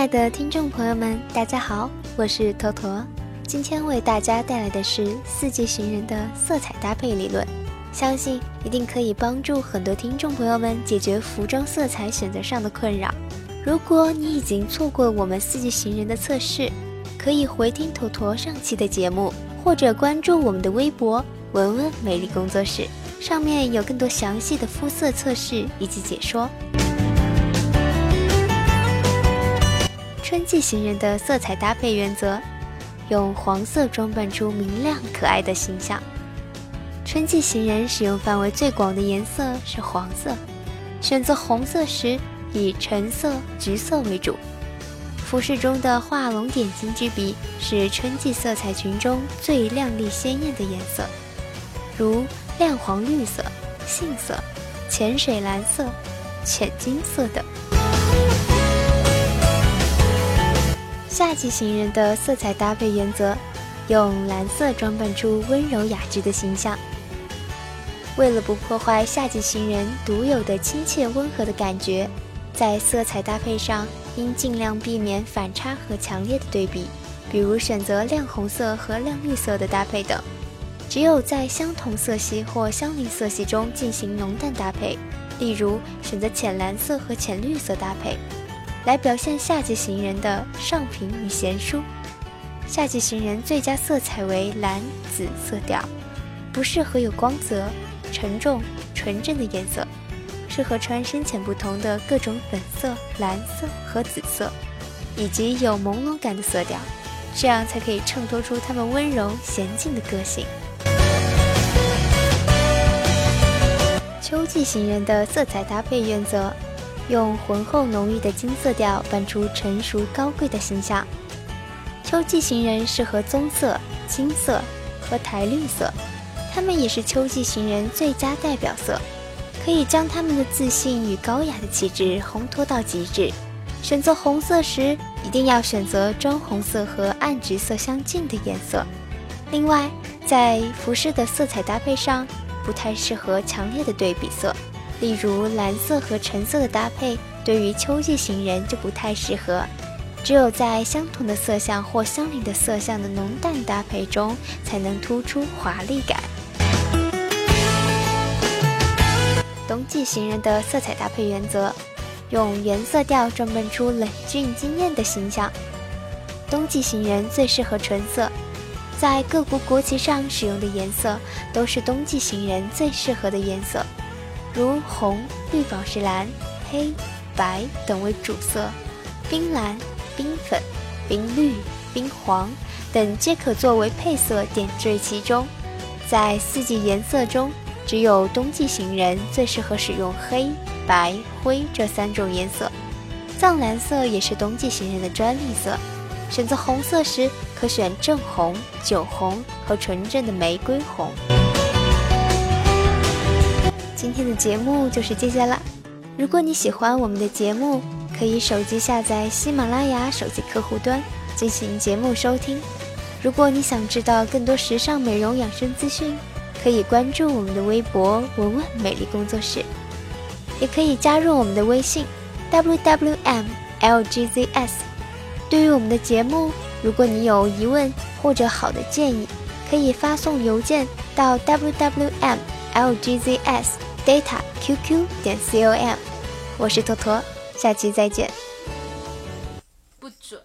亲爱的听众朋友们，大家好，我是坨坨。今天为大家带来的是四季行人的色彩搭配理论，相信一定可以帮助很多听众朋友们解决服装色彩选择上的困扰。如果你已经错过我们四季行人的测试，可以回听坨坨上期的节目，或者关注我们的微博“文文美丽工作室”，上面有更多详细的肤色测试以及解说。春季行人的色彩搭配原则：用黄色装扮出明亮可爱的形象。春季行人使用范围最广的颜色是黄色，选择红色时以橙色、橘色为主。服饰中的画龙点睛之笔是春季色彩群中最亮丽鲜艳的颜色，如亮黄绿色、杏色、浅水蓝色、浅金色等。夏季行人的色彩搭配原则：用蓝色装扮出温柔雅致的形象。为了不破坏夏季行人独有的亲切温和的感觉，在色彩搭配上应尽量避免反差和强烈的对比，比如选择亮红色和亮绿色的搭配等。只有在相同色系或相邻色系中进行浓淡搭配，例如选择浅蓝色和浅绿色搭配。来表现夏季行人的上品与贤淑。夏季行人最佳色彩为蓝紫色调，不适合有光泽、沉重、纯正的颜色，适合穿深浅不同的各种粉色、蓝色和紫色，以及有朦胧感的色调，这样才可以衬托出他们温柔娴静的个性。秋季行人的色彩搭配原则。用浑厚浓郁的金色调扮出成熟高贵的形象。秋季行人适合棕色、金色和苔绿色，它们也是秋季行人最佳代表色，可以将他们的自信与高雅的气质烘托到极致。选择红色时，一定要选择砖红色和暗橘色相近的颜色。另外，在服饰的色彩搭配上，不太适合强烈的对比色。例如蓝色和橙色的搭配，对于秋季行人就不太适合。只有在相同的色相或相邻的色相的浓淡搭配中，才能突出华丽感。冬季行人的色彩搭配原则：用原色调装扮出冷峻惊艳的形象。冬季行人最适合纯色，在各国国旗上使用的颜色都是冬季行人最适合的颜色。如红、绿宝石蓝、黑、白等为主色，冰蓝、冰粉、冰绿、冰黄等皆可作为配色点缀其中。在四季颜色中，只有冬季行人最适合使用黑、白、灰这三种颜色。藏蓝色也是冬季行人的专利色。选择红色时，可选正红、酒红和纯正的玫瑰红。今天的节目就是这些了。如果你喜欢我们的节目，可以手机下载喜马拉雅手机客户端进行节目收听。如果你想知道更多时尚美容养生资讯，可以关注我们的微博“文文美丽工作室”，也可以加入我们的微信 “wwmlgzs”。对于我们的节目，如果你有疑问或者好的建议，可以发送邮件到 “wwmlgzs”。Data qq 点 com，我是坨坨，下期再见。不准